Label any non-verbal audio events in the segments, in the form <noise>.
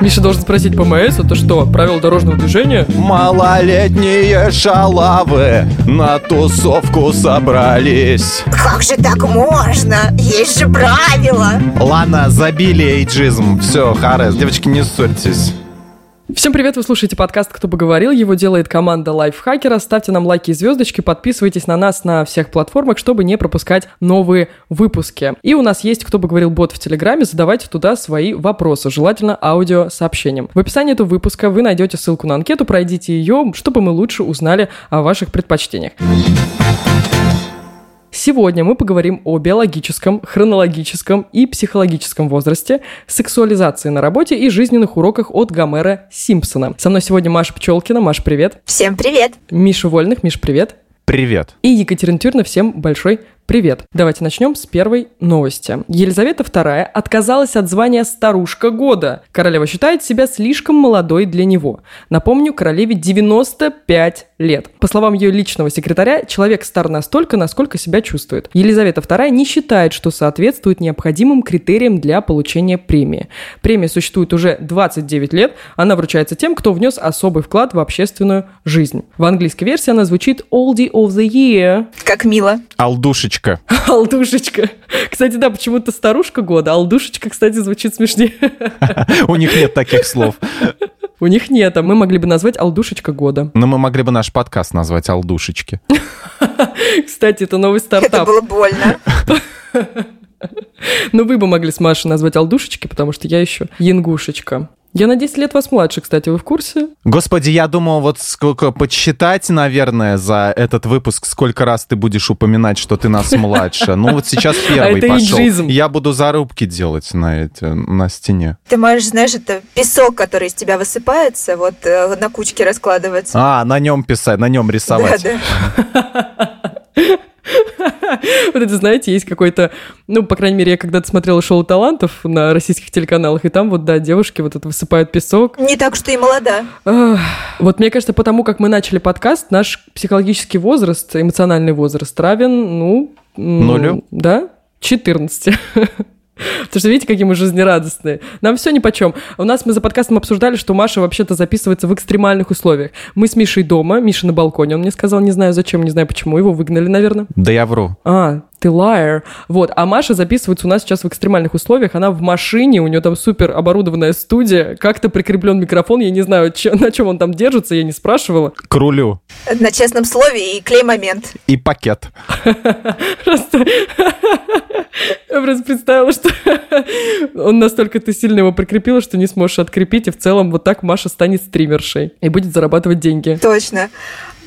Миша должен спросить ПМС, это что, правила дорожного движения? Малолетние шалавы на тусовку собрались. Как же так можно? Есть же правила. Ладно, забили эйджизм. Все, Харес, девочки, не ссорьтесь. Всем привет, вы слушаете подкаст «Кто бы говорил». Его делает команда Лайфхакера. Ставьте нам лайки и звездочки, подписывайтесь на нас на всех платформах, чтобы не пропускать новые выпуски. И у нас есть «Кто бы говорил» бот в Телеграме. Задавайте туда свои вопросы, желательно аудиосообщением. В описании этого выпуска вы найдете ссылку на анкету, пройдите ее, чтобы мы лучше узнали о ваших предпочтениях. Сегодня мы поговорим о биологическом, хронологическом и психологическом возрасте, сексуализации на работе и жизненных уроках от Гомера Симпсона. Со мной сегодня Маша Пчелкина. Маша, привет. Всем привет. Миша Вольных. Миш, привет. Привет. И Екатерина Тюрна. Всем большой Привет! Давайте начнем с первой новости. Елизавета II отказалась от звания «старушка года». Королева считает себя слишком молодой для него. Напомню, королеве 95 лет. По словам ее личного секретаря, человек стар настолько, насколько себя чувствует. Елизавета II не считает, что соответствует необходимым критериям для получения премии. Премия существует уже 29 лет, она вручается тем, кто внес особый вклад в общественную жизнь. В английской версии она звучит «Oldie of the Year». Как мило. Алдушечка Алдушечка. Кстати, да, почему-то старушка года. Алдушечка, кстати, звучит смешнее. <laughs> У них нет таких слов. У них нет, а мы могли бы назвать «Алдушечка года». Но мы могли бы наш подкаст назвать «Алдушечки». <laughs> Кстати, это новый стартап. Это было больно. <laughs> Ну, вы бы могли с Машей назвать «Алдушечки», потому что я еще «Янгушечка». Я на 10 лет вас младше, кстати, вы в курсе? Господи, я думал, вот сколько подсчитать, наверное, за этот выпуск, сколько раз ты будешь упоминать, что ты нас младше. Ну вот сейчас а первый это пошел. Иджизм. Я буду зарубки делать на, эти, на стене. Ты можешь, знаешь, это песок, который из тебя высыпается, вот э, на кучке раскладывается. А, на нем писать, на нем рисовать. Да, да. <laughs> <laughs> Вот это, знаете, есть какой-то... Ну, по крайней мере, я когда-то смотрела шоу талантов на российских телеканалах, и там вот, да, девушки вот это высыпают песок. Не так уж ты и молода. Вот мне кажется, потому как мы начали подкаст, наш психологический возраст, эмоциональный возраст равен, ну... Нулю? Да? 14. <laughs> Потому что видите, какие мы жизнерадостные. Нам все нипочем. У нас мы за подкастом обсуждали, что Маша вообще-то записывается в экстремальных условиях. Мы с Мишей дома, Миша на балконе, он мне сказал, не знаю зачем, не знаю почему, его выгнали, наверное. Да я вру. А, ты liar. Вот, а Маша записывается у нас сейчас в экстремальных условиях. Она в машине, у нее там супер оборудованная студия. Как-то прикреплен микрофон. Я не знаю, чё- <laughs> на чем он там держится, я не спрашивала. К рулю. На честном слове и клей-момент. И пакет. <laughs> Просто... <laughs> Я просто представила, что он настолько ты сильно его прикрепила, что не сможешь открепить, и в целом вот так Маша станет стримершей и будет зарабатывать деньги. Точно.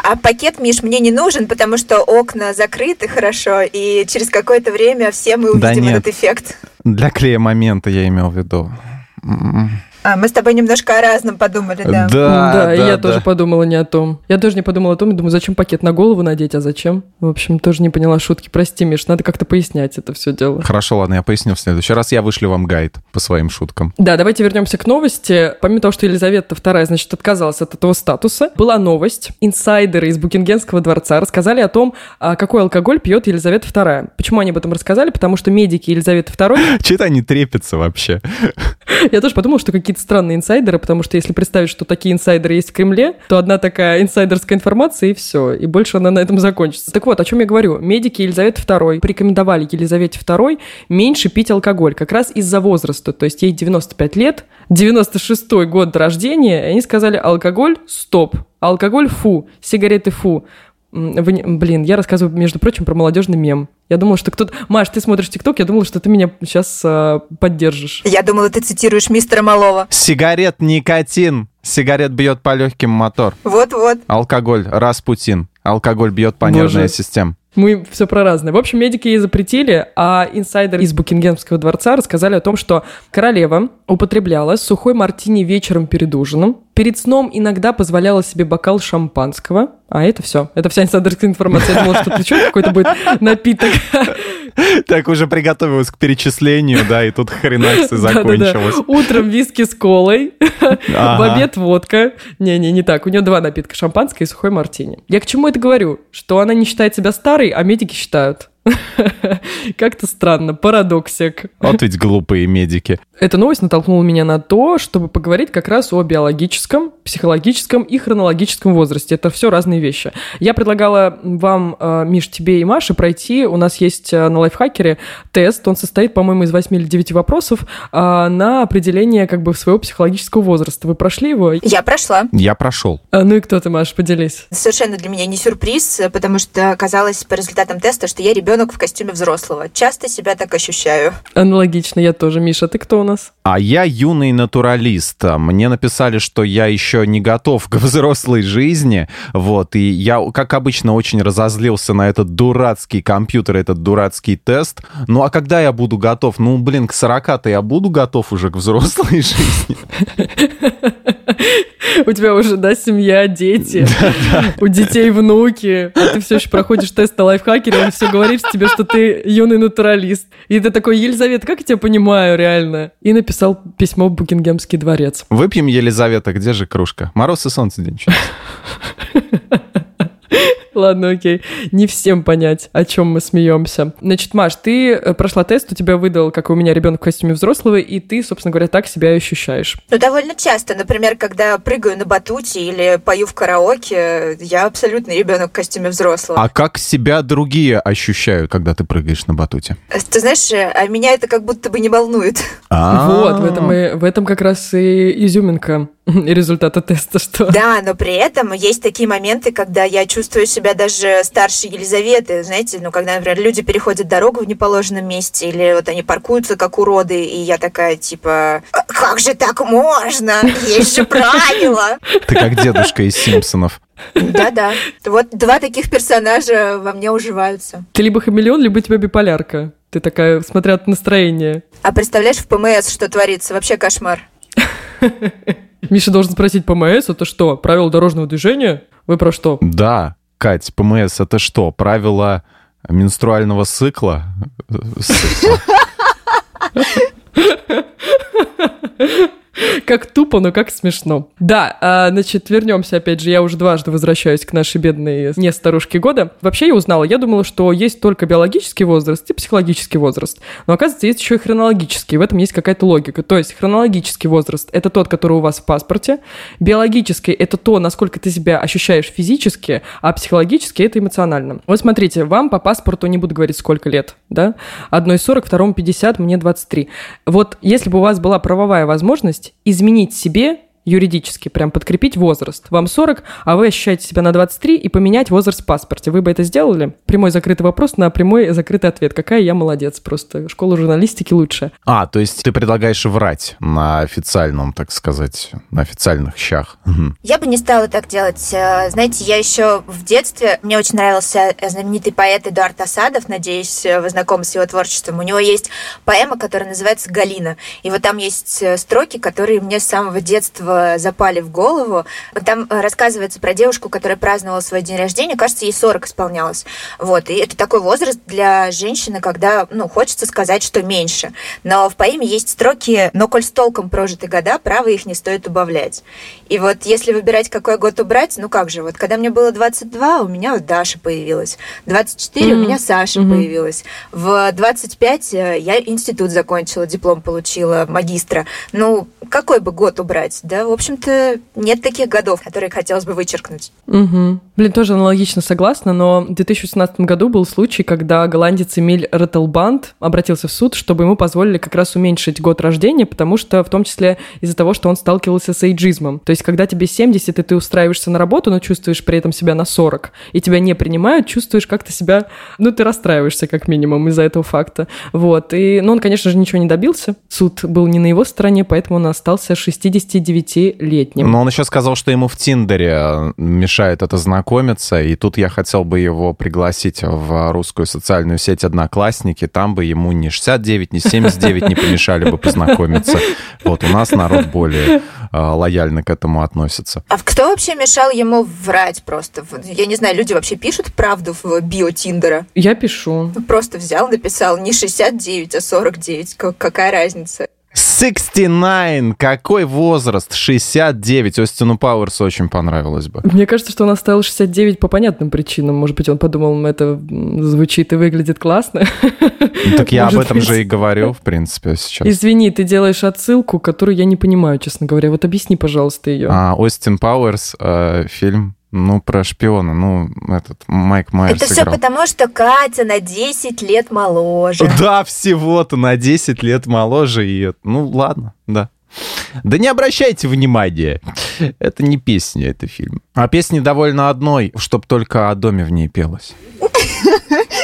А пакет, Миш, мне не нужен, потому что окна закрыты хорошо, и через какое-то время все мы Да увидим нет. этот эффект. Для клея момента я имел в виду. А, мы с тобой немножко о разном подумали, да. Да, и да, я да. тоже подумала не о том. Я тоже не подумала о том, и думаю, зачем пакет на голову надеть, а зачем? В общем, тоже не поняла шутки. Прости, Миш, надо как-то пояснять это все дело. Хорошо, ладно, я поясню в следующий раз. Я вышлю вам гайд по своим шуткам. Да, давайте вернемся к новости. Помимо того, что Елизавета II, значит, отказалась от этого статуса, была новость. Инсайдеры из Букингемского дворца рассказали о том, а, какой алкоголь пьет Елизавета II. Почему они об этом рассказали? Потому что медики Елизаветы II... <laughs> Че-то они трепятся вообще. Я тоже подумала, что какие-то странные инсайдеры, потому что если представить, что такие инсайдеры есть в Кремле, то одна такая инсайдерская информация, и все. И больше она на этом закончится. Так вот, о чем я говорю. Медики Елизаветы II порекомендовали Елизавете II меньше пить алкоголь, как раз из-за возраста. То есть ей 95 лет, 96 год рождения, и они сказали, алкоголь – стоп, алкоголь – фу, сигареты – фу. Блин, я рассказываю, между прочим, про молодежный мем. Я думала, что кто-то... Маш, ты смотришь ТикТок, я думала, что ты меня сейчас поддержишь. Я думала, ты цитируешь мистера Малова. Сигарет никотин. Сигарет бьет по легким мотор. Вот-вот. Алкоголь Распутин. Алкоголь бьет по Боже. нервной системе. Мы все про разное. В общем, медики ей запретили, а инсайдеры из Букингемского дворца рассказали о том, что королева употребляла сухой мартини вечером перед ужином, перед сном иногда позволяла себе бокал шампанского, а это все. Это вся инсайдерская информация. Я думала, что ты что, какой-то будет напиток. <laughs> Так уже приготовилась к перечислению, да, и тут хренакс и <laughs> закончилось. Утром виски с колой, <laughs> в обед водка. Не-не, не так. У нее два напитка, шампанское и сухой мартини. Я к чему это говорю? Что она не считает себя старой, а медики считают. <laughs> Как-то странно, парадоксик. Вот ведь глупые медики. Эта новость натолкнула меня на то, чтобы поговорить как раз о биологическом, психологическом и хронологическом возрасте. Это все разные вещи. Я предлагала вам, э, Миш, тебе и Маше пройти. У нас есть э, на лайфхакере тест. Он состоит, по-моему, из 8 или 9 вопросов э, на определение как бы своего психологического возраста. Вы прошли его? Я прошла. Я прошел. А, ну и кто ты, Маша, поделись. Совершенно для меня не сюрприз, потому что оказалось по результатам теста, что я ребенок в костюме взрослого. Часто себя так ощущаю. Аналогично, я тоже. Миша, ты кто у нас? А я юный натуралист. Мне написали, что я еще не готов к взрослой жизни. Вот, и я, как обычно, очень разозлился на этот дурацкий компьютер, этот дурацкий тест. Ну, а когда я буду готов? Ну, блин, к 40-то я буду готов уже к взрослой <laughs> жизни. У тебя уже, да, семья, дети, у детей внуки. А ты все еще проходишь тест на лайфхакере, он все говорит тебе, что ты юный натуралист. И ты такой, Елизавета, как я тебя понимаю реально? И написал письмо в Букингемский дворец. Выпьем, Елизавета, где же кружка? Мороз и солнце день. <laughs> Ладно, окей. Не всем понять, о чем мы смеемся. Значит, Маш, ты э, прошла тест, у тебя выдал, как у меня ребенок в костюме взрослого, и ты, собственно говоря, так себя ощущаешь. Ну, довольно часто. Например, когда прыгаю на батуте или пою в караоке, я абсолютно ребенок в костюме взрослого. А как себя другие ощущают, когда ты прыгаешь на батуте? Ты знаешь, а меня это как будто бы не волнует. Вот, в этом, и, в этом как раз и изюминка <laughs> результата теста, что... Да, но при этом есть такие моменты, когда я чувствую себя даже старше Елизаветы, знаете, ну, когда, например, люди переходят дорогу в неположенном месте, или вот они паркуются как уроды, и я такая, типа, «А как же так можно? Есть же правила! Ты как дедушка из «Симпсонов». Да-да. Вот два таких персонажа во мне уживаются. Ты либо хамелеон, либо тебя биполярка. Ты такая, смотря от настроения. А представляешь, в ПМС что творится? Вообще кошмар. <laughs> Миша должен спросить, ПМС это что, правила дорожного движения? Вы про что? Да, Кать, ПМС это что, правила менструального цикла? <laughs> <laughs> Как тупо, но как смешно. Да, а, значит, вернемся опять же. Я уже дважды возвращаюсь к нашей бедной не старушке года. Вообще я узнала, я думала, что есть только биологический возраст и психологический возраст. Но оказывается, есть еще и хронологический. В этом есть какая-то логика. То есть хронологический возраст – это тот, который у вас в паспорте. Биологический – это то, насколько ты себя ощущаешь физически, а психологически – это эмоционально. Вот смотрите, вам по паспорту не буду говорить, сколько лет, да? Одной 40, второму 50, мне 23. Вот если бы у вас была правовая возможность возможность изменить себе юридически прям подкрепить возраст. Вам 40, а вы ощущаете себя на 23 и поменять возраст в паспорте. Вы бы это сделали? Прямой закрытый вопрос на прямой закрытый ответ. Какая я молодец просто. Школа журналистики лучше. А, то есть ты предлагаешь врать на официальном, так сказать, на официальных щах. Я бы не стала так делать. Э, знаете, я еще в детстве, мне очень нравился знаменитый поэт Эдуард Асадов, надеюсь, вы знакомы с его творчеством. У него есть поэма, которая называется «Галина». И вот там есть э, строки, которые мне с самого детства запали в голову. Там э, рассказывается про девушку, которая праздновала свой день рождения, кажется, ей 40 исполнялось. Вот, и это такой возраст для женщины, когда, ну, хочется сказать, что меньше. Но в поэме есть строки «Но коль с толком прожиты года, право их не стоит убавлять». И вот если выбирать, какой год убрать, ну как же, вот когда мне было 22, у меня вот Даша появилась. 24 mm-hmm. у меня Саша mm-hmm. появилась. В 25 э, я институт закончила, диплом получила, магистра. Ну, какой бы год убрать, да? В общем-то, нет таких годов, которые хотелось бы вычеркнуть. Угу. Блин, тоже аналогично согласна, но в 2016 году был случай, когда голландец Эмиль Роттлбанд обратился в суд, чтобы ему позволили как раз уменьшить год рождения, потому что в том числе из-за того, что он сталкивался с эйджизмом. То есть, когда тебе 70, и ты устраиваешься на работу, но чувствуешь при этом себя на 40, и тебя не принимают, чувствуешь как-то себя... Ну, ты расстраиваешься как минимум из-за этого факта. Вот. И, ну, он, конечно же, ничего не добился. Суд был не на его стороне, поэтому он остался 69 20-летним. Но он еще сказал, что ему в Тиндере э, мешает это знакомиться, и тут я хотел бы его пригласить в русскую социальную сеть «Одноклассники», там бы ему ни 69, ни 79 не помешали бы познакомиться. Вот у нас народ более э, лояльно к этому относится. А кто вообще мешал ему врать просто? Я не знаю, люди вообще пишут правду в био Тиндера? Я пишу. Просто взял, написал не 69, а 49. Какая разница? 69. Какой возраст? 69. Остину Пауэрсу очень понравилось бы. Мне кажется, что он оставил 69 по понятным причинам. Может быть, он подумал, это звучит и выглядит классно. Ну, так я об этом же и говорю, в принципе, сейчас. Извини, ты делаешь отсылку, которую я не понимаю, честно говоря. Вот объясни, пожалуйста, ее. А, Остин Пауэрс, э, фильм ну, про шпиона, ну, этот Майк Майерс Это все потому, что Катя на 10 лет моложе. <laughs> Да, всего-то на 10 лет моложе. И, ну, ладно, да. Да не обращайте внимания. Это не песня, это фильм. А песни довольно одной, чтоб только о доме в ней пелось.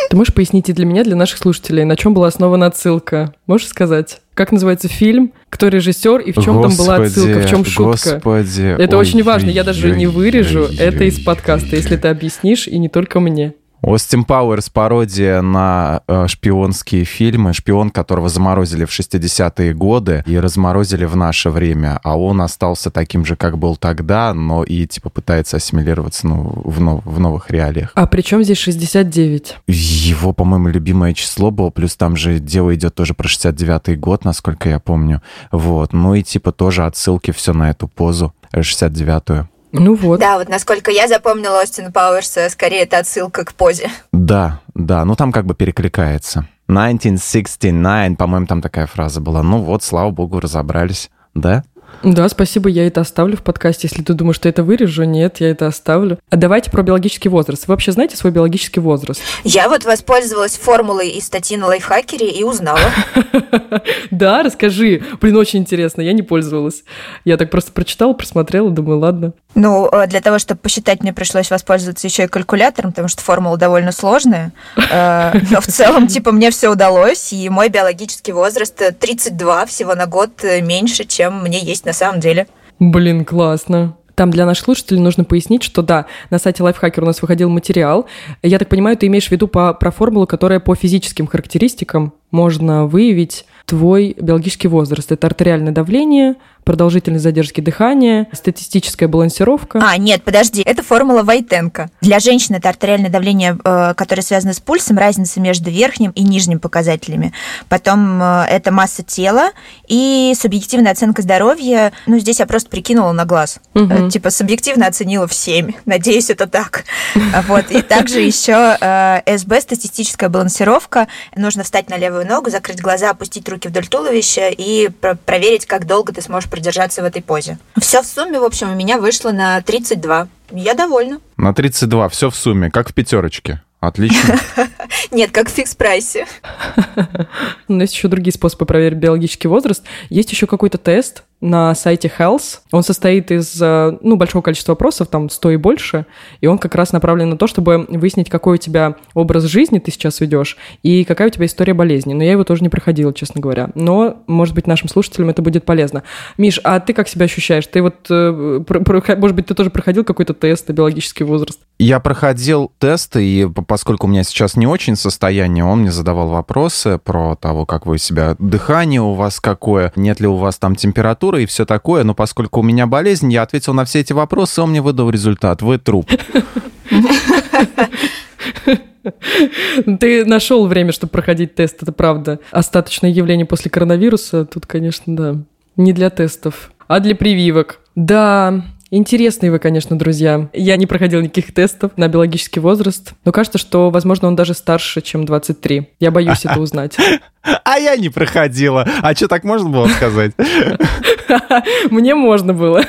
Ты можешь пояснить и для меня, для наших слушателей, на чем была основана отсылка? Можешь сказать? Как называется фильм? Кто режиссер и в чем господи, там была отсылка, в чем шутка? Господи. Это ой, очень важно. Я даже ой, не вырежу ой, это из подкаста, если ты объяснишь, и не только мне. Остин Пауэрс пародия на э, шпионские фильмы, шпион, которого заморозили в 60-е годы и разморозили в наше время, а он остался таким же, как был тогда, но и типа пытается ассимилироваться ну, в, нов- в новых реалиях. А при чем здесь 69? Его, по-моему, любимое число было, плюс там же дело идет тоже про 69-й год, насколько я помню. Вот, ну и типа тоже отсылки все на эту позу 69-ю. Ну вот. Да, вот насколько я запомнила Остина Пауэрса, скорее это отсылка к позе. Да, да, ну там как бы перекликается. 1969, по-моему, там такая фраза была. Ну вот, слава богу, разобрались, да? Да, спасибо, я это оставлю в подкасте. Если ты думаешь, что я это вырежу, нет, я это оставлю. А давайте про биологический возраст. Вы вообще знаете свой биологический возраст? Я вот воспользовалась формулой из статьи на лайфхакере и узнала. <laughs> Да, расскажи. Блин, очень интересно, я не пользовалась. Я так просто прочитала, просмотрела, думаю, ладно. Ну, э, для того, чтобы посчитать, мне пришлось воспользоваться еще и калькулятором, потому что формула довольно сложная. Э, но в целом, типа, мне все удалось, и мой биологический возраст 32, всего на год э, меньше, чем мне есть на самом деле. Блин, классно. Там для наших слушателей нужно пояснить, что да, на сайте Lifehacker у нас выходил материал. Я так понимаю, ты имеешь в виду по, про формулу, которая по физическим характеристикам можно выявить твой биологический возраст. Это артериальное давление, продолжительность задержки дыхания, статистическая балансировка. А, нет, подожди, это формула Войтенко. Для женщин это артериальное давление, э, которое связано с пульсом, разница между верхним и нижним показателями. Потом э, это масса тела и субъективная оценка здоровья. Ну, здесь я просто прикинула на глаз. Угу. Типа субъективно оценила в 7. Надеюсь, это так. <laughs> Вот. И также еще СБ, статистическая балансировка. Нужно встать на левую ногу, закрыть глаза, опустить руки вдоль туловища и проверить, как долго ты сможешь продержаться в этой позе. Все в сумме, в общем, у меня вышло на 32. Я довольна. На 32, все в сумме, как в пятерочке. Отлично. <laughs> Нет, как в фикс-прайсе. <laughs> Но есть еще другие способы проверить биологический возраст. Есть еще какой-то тест, на сайте Health. Он состоит из э, ну, большого количества вопросов, там 100 и больше, и он как раз направлен на то, чтобы выяснить, какой у тебя образ жизни ты сейчас ведешь и какая у тебя история болезни. Но я его тоже не проходила, честно говоря. Но, может быть, нашим слушателям это будет полезно. Миш, а ты как себя ощущаешь? Ты вот, э, может быть, ты тоже проходил какой-то тест на биологический возраст? Я проходил тесты, и поскольку у меня сейчас не очень состояние, он мне задавал вопросы про того, как вы себя, дыхание у вас какое, нет ли у вас там температуры, температура и все такое, но поскольку у меня болезнь, я ответил на все эти вопросы, он мне выдал результат. Вы труп. Ты нашел время, чтобы проходить тест, это правда. Остаточное явление после коронавируса, тут, конечно, да, не для тестов, а для прививок. Да, Интересные вы, конечно, друзья. Я не проходил никаких тестов на биологический возраст, но кажется, что, возможно, он даже старше, чем 23. Я боюсь это узнать. А я не проходила. А что, так можно было сказать? <laughs> Мне можно было.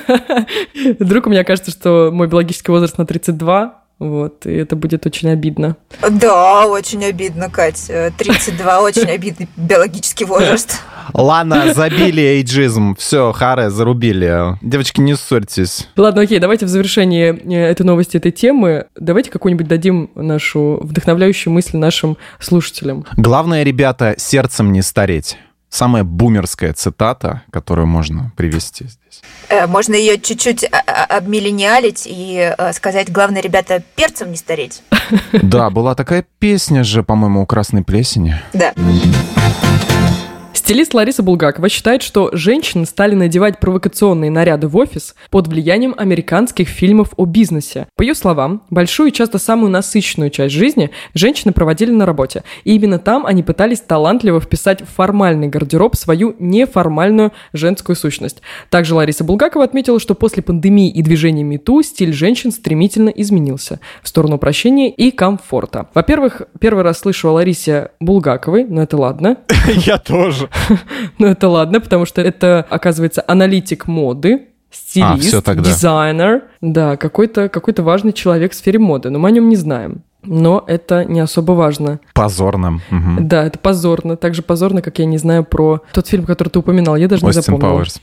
Вдруг у меня кажется, что мой биологический возраст на 32, вот, и это будет очень обидно. Да, очень обидно, Кать. 32 <laughs> очень обидный биологический возраст. Ладно, забили эйджизм. Все, харе, зарубили. Девочки, не ссорьтесь. Ладно, окей, давайте в завершении э, этой новости, этой темы, давайте какую-нибудь дадим нашу вдохновляющую мысль нашим слушателям. Главное, ребята, сердцем не стареть. Самая бумерская цитата, которую можно привести здесь. Э, можно ее чуть-чуть а, а, обмиллениалить и э, сказать, главное, ребята, перцем не стареть. <laughs> Да, была такая песня же, по-моему, у Красной Плесени. Да. Стилист Лариса Булгакова считает, что женщины стали надевать провокационные наряды в офис под влиянием американских фильмов о бизнесе. По ее словам, большую и часто самую насыщенную часть жизни женщины проводили на работе. И именно там они пытались талантливо вписать в формальный гардероб свою неформальную женскую сущность. Также Лариса Булгакова отметила, что после пандемии и движения МИТУ стиль женщин стремительно изменился в сторону упрощения и комфорта. Во-первых, первый раз слышу о Ларисе Булгаковой, но это ладно. <laughs> Я тоже. <laughs> Ну это ладно, потому что это, оказывается, аналитик моды, стилист, А, дизайнер. Да, какой-то какой важный человек в сфере моды, но мы о нем не знаем. Но это не особо важно. Позорным. Мгм. Да, это позорно. Так же позорно, как я не знаю про тот фильм, который ты упоминал. Я даже не Остин запомнила. Пауэрс.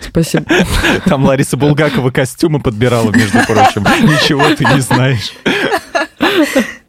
Спасибо. <laughs> Там Лариса Булгакова костюмы подбирала, между прочим. <laughs> Ничего ты не знаешь.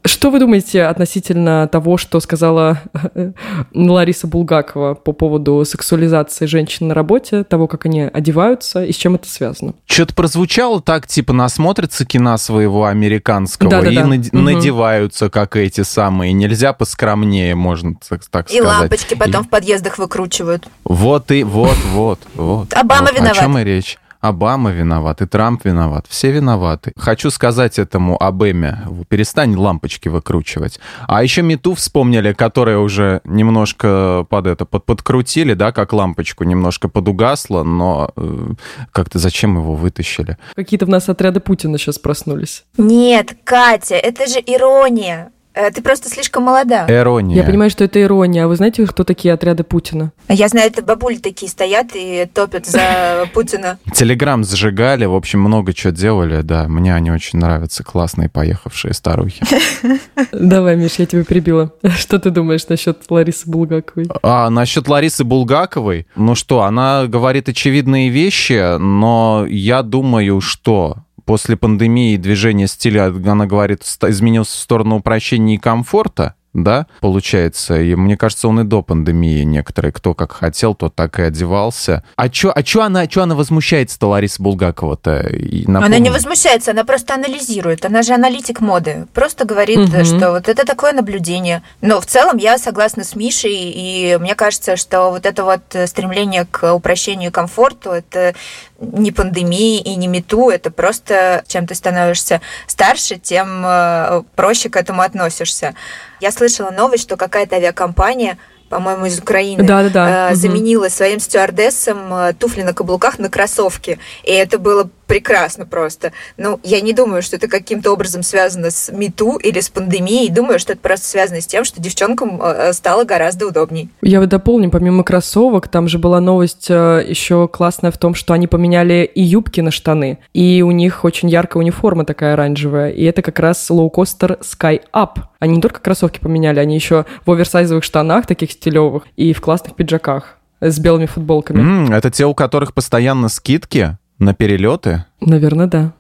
Что вы думаете относительно того, что сказала э, Лариса Булгакова по поводу сексуализации женщин на работе, того, как они одеваются и с чем это связано? Что-то прозвучало так, типа, насмотрятся кино своего американского Да-да-да. и наде- Мгм. надеваются, как эти самые. Нельзя поскромнее, можно так, так И сказать. лампочки потом в подъездах выкручивают. Вот и вот, вот, вот. Обама виноват. О чем и речь? Обама виноват, и Трамп виноват, все виноваты. Хочу сказать этому Обеме, перестань лампочки выкручивать. А еще Мету вспомнили, которая уже немножко под это, под, подкрутили, да, как лампочку, немножко подугасла, но э, как-то зачем его вытащили? Какие-то в нас отряды Путина сейчас проснулись. Нет, Катя, это же ирония. Э, Ты просто слишком молода. Ирония. Я понимаю, что это ирония. А вы знаете, кто такие отряды Путина? Я знаю, это бабули такие стоят и топят за <laughs> Путина. Телеграм сжигали, в общем, много чего делали, да. Мне они очень нравятся, классные поехавшие старухи. <laughs> Давай, Миш, я тебя перебила. <laughs> Что ты думаешь насчет Ларисы Булгаковой? А насчет Ларисы Булгаковой, ну что, она говорит очевидные вещи, но я думаю, что после пандемии и движения стиля, она говорит, изменился в сторону упрощения и комфорта, да, получается. И мне кажется, он и до пандемии некоторые, кто как хотел, тот так и одевался. А чё, а чё она, чё она возмущается-то, Лариса Булгакова-то? Она не возмущается, она просто анализирует. Она же аналитик моды. Просто говорит, Мгм. что вот это такое наблюдение. Но в целом я согласна с Мишей, и мне кажется, что вот это вот стремление к упрощению и комфорту, это не пандемии и не мету, это просто чем ты становишься старше, тем э, проще к этому относишься. Я слышала новость, что какая-то авиакомпания по-моему, из Украины, Да-да-да. э, Мгм. заменила своим стюардессам э, туфли на каблуках на кроссовки. И это было прекрасно просто. Ну, я не думаю, что это каким-то образом связано с МИТУ или с пандемией. Думаю, что это просто связано с тем, что девчонкам э, стало гораздо удобней. Я вот дополню, помимо кроссовок, там же была новость э, еще классная в том, что они поменяли и юбки на штаны, и у них очень яркая униформа такая оранжевая, и это как раз лоукостер Sky Up. Они не только кроссовки поменяли, они еще в оверсайзовых штанах таких стилевых и в классных пиджаках с белыми футболками. М, это те, у которых постоянно скидки на перелеты? Наверное, да.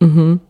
Мгм.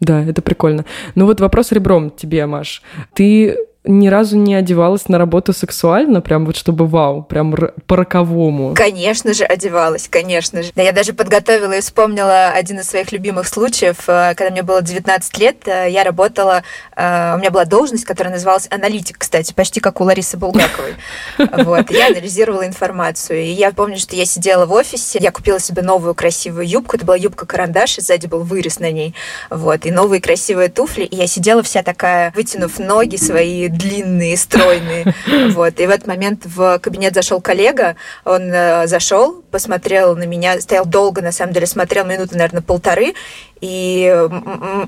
Да, это прикольно. Ну вот вопрос ребром тебе, Маш. Ты ни разу не одевалась на работу сексуально, прям вот чтобы вау, прям по-роковому. Конечно же, одевалась, конечно же. Да, я даже подготовила и вспомнила один из своих любимых случаев. Э, Когда мне было 19 лет, э, я работала, э, у меня была должность, которая называлась аналитик, кстати, почти как у Ларисы Булгаковой. <laughs> Вот, я анализировала информацию. И я помню, что я сидела в офисе, я купила себе новую красивую юбку, это была юбка-карандаш, и сзади был вырез на ней. Вот, и новые красивые туфли, и я сидела вся такая, вытянув ноги свои длинные, стройные. <laughs> Вот, и в этот момент в кабинет зашел коллега, он э, зашел, посмотрел на меня, стоял долго, на самом деле, смотрел минуты, наверное, полторы, и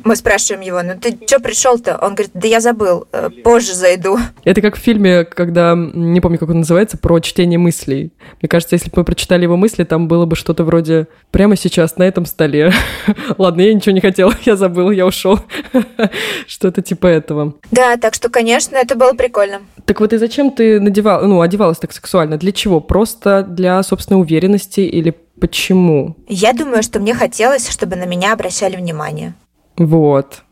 мы спрашиваем его, ну ты что пришел-то? Он говорит, да я забыл, э, позже зайду. Это как в фильме, когда, не помню, как он называется, про чтение мыслей. Мне кажется, если бы мы прочитали его мысли, там было бы что-то вроде «прямо сейчас на этом столе». <laughs> Ладно, я ничего не хотела, <laughs> я забыл, я ушел. <laughs> Что-то типа этого. Да, так что, конечно, это было прикольно. Так вот и зачем ты надевала, ну, одевалась так сексуально? Для чего? Просто для собственной уверенности или почему? Я думаю, что мне хотелось, чтобы на меня обращали внимание. Вот.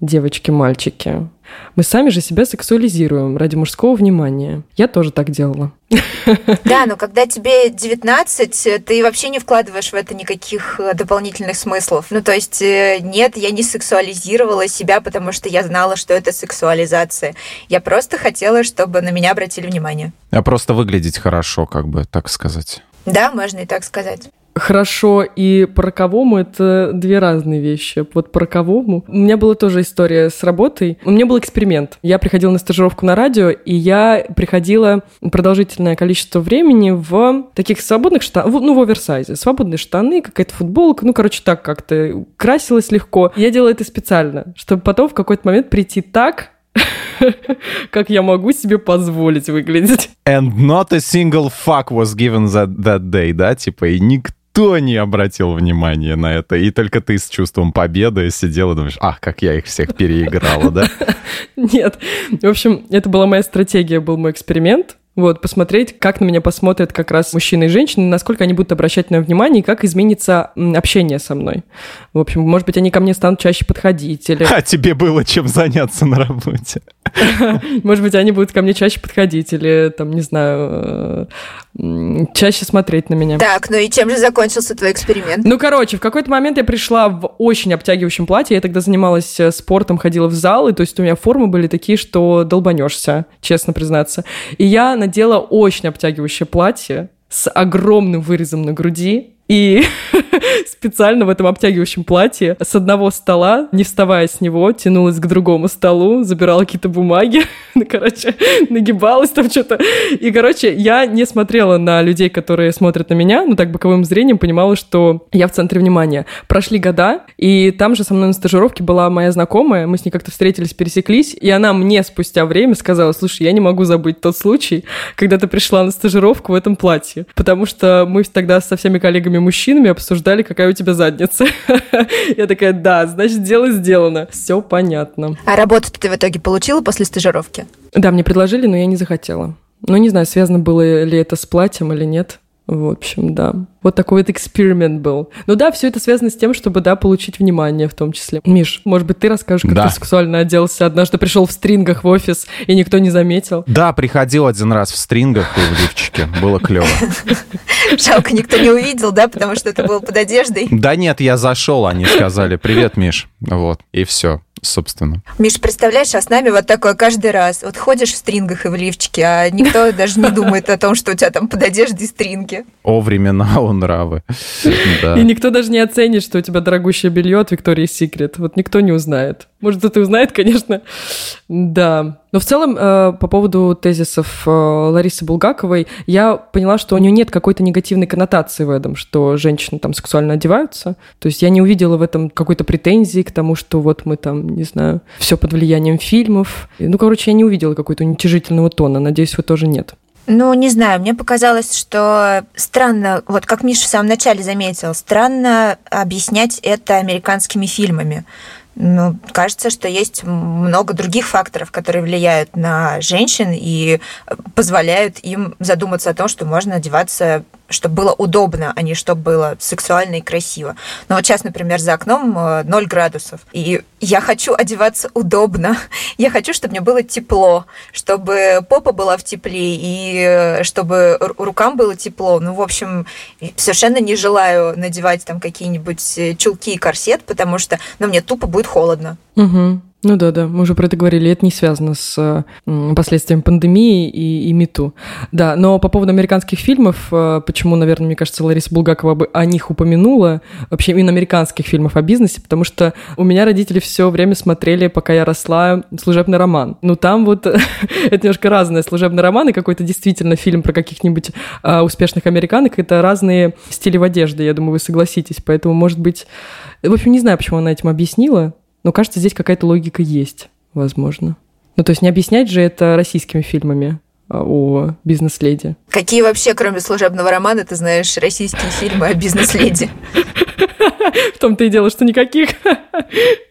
девочки, мальчики. Мы сами же себя сексуализируем ради мужского внимания. Я тоже так делала. <laughs> Да, но когда тебе 19, ты вообще не вкладываешь в это никаких э, дополнительных смыслов. Ну, то есть, э, нет, я не сексуализировала себя, потому что я знала, что это сексуализация. Я просто хотела, чтобы на меня обратили внимание. А просто выглядеть хорошо, как бы так сказать. Да, можно и так сказать хорошо и по роковому — это две разные вещи. Вот по роковому... У меня была тоже история с работой. У меня был эксперимент. Я приходила на стажировку на радио, и я приходила продолжительное количество времени в таких свободных штанах, ну, в оверсайзе. Свободные штаны, какая-то футболка, ну, короче, так как-то красилась легко. Я делала это специально, чтобы потом в какой-то момент прийти так, <laughs> как я могу себе позволить выглядеть. And not a single fuck was given that, that day, да? Типа, и никто не обратил внимания на это, и только ты с чувством победы сидела и думаешь, ах, как я их всех переиграла, да? <laughs> Нет. В общем, это была моя стратегия, был мой эксперимент. Вот, посмотреть, как на меня посмотрят как раз мужчины и женщины, насколько они будут обращать на внимание, и как изменится общение со мной. В общем, может быть, они ко мне станут чаще подходить. Или... <laughs> А тебе было чем заняться на работе. <laughs> Может быть, они будут ко мне чаще подходить, или, там, не знаю, э, чаще смотреть на меня. Так, ну и чем же закончился твой эксперимент? Ну, короче, в какой-то момент я пришла в очень обтягивающем платье. Я тогда занималась э, спортом, ходила в зал, и то есть у меня формы были такие, что долбанешься, честно признаться. И я надела очень обтягивающее платье с огромным вырезом на груди, и <laughs> специально в этом обтягивающем платье с одного стола, не вставая с него, тянулась к другому столу, забирала какие-то бумаги, <laughs> ну, короче, нагибалась там что-то. И, короче, я не смотрела на людей, которые смотрят на меня, но так боковым зрением понимала, что я в центре внимания. Прошли года, и там же со мной на стажировке была моя знакомая, мы с ней как-то встретились, пересеклись, и она мне спустя время сказала, слушай, я не могу забыть тот случай, когда ты пришла на стажировку в этом платье, потому что мы тогда со всеми коллегами другими мужчинами обсуждали, какая у тебя задница. <laughs> Я такая, да, значит, дело сделано. Все понятно. А работу ты в итоге получила после стажировки? Да, мне предложили, но я не захотела. Ну, не знаю, связано было ли это с платьем или нет. В общем, да. Вот такой вот эксперимент был. Ну да, все это связано с тем, чтобы, да, получить внимание в том числе. Миш, может быть, ты расскажешь, как да. ты сексуально оделся? Однажды пришел в стрингах в офис, и никто не заметил. Да, приходил один раз в стрингах и в лифчике. Было клево. <laughs> Жалко, никто не увидел, да, потому что это было под одеждой. Да нет, я зашел, они сказали, привет, Миш. Вот, и все собственно. Миш, представляешь, а с нами вот такое каждый раз. Вот ходишь в стрингах и в лифчике, а никто <laughs> даже не думает о том, что у тебя там под одеждой стринги. О времена, <laughs> о нравы. И никто даже не оценит, что у тебя дорогущее белье от Виктории Секрет. Вот никто не узнает. Может, кто-то узнает, конечно. Да. Но в целом, э, по поводу тезисов э, Ларисы Булгаковой, я поняла, что у нее нет какой-то негативной коннотации в этом, что женщины там сексуально одеваются. То есть я не увидела в этом какой-то претензии к тому, что вот мы там, не знаю, все под влиянием фильмов. Ну, короче, я не увидела какой-то уничижительного тона. Надеюсь, вы тоже нет. Ну, не знаю, мне показалось, что странно, вот как Миша в самом начале заметил, странно объяснять это американскими фильмами. Ну, кажется, что есть много других факторов, которые влияют на женщин и позволяют им задуматься о том, что можно одеваться чтобы было удобно, а не чтобы было сексуально и красиво. Но вот сейчас, например, за окном 0 э, градусов, и я хочу одеваться удобно, <laughs> я хочу, чтобы мне было тепло, чтобы попа была в тепле, и э, чтобы рукам было тепло. Ну, в общем, совершенно не желаю надевать там какие-нибудь э, чулки и корсет, потому что, ну, мне тупо будет холодно. Угу. Ну да, да, мы уже про это говорили, это не связано с последствиями пандемии и, и МИТу. Да, но по поводу американских фильмов, э, почему, наверное, мне кажется, Лариса Булгакова бы о них упомянула, вообще именно американских фильмов о бизнесе, потому что у меня родители все время смотрели, пока я росла, служебный роман. Ну там вот <laughs> это немножко разное, служебный роман и какой-то действительно фильм про каких-нибудь а, успешных американок, это разные стили в одежде, я думаю, вы согласитесь, поэтому, может быть, в общем, не знаю, почему она этим объяснила, но кажется, здесь какая-то логика есть, возможно. Ну, то есть не объяснять же это российскими фильмами а, о бизнес-леди. Какие вообще, кроме служебного романа, ты знаешь российские фильмы о бизнес-леди? В том-то и дело, что никаких.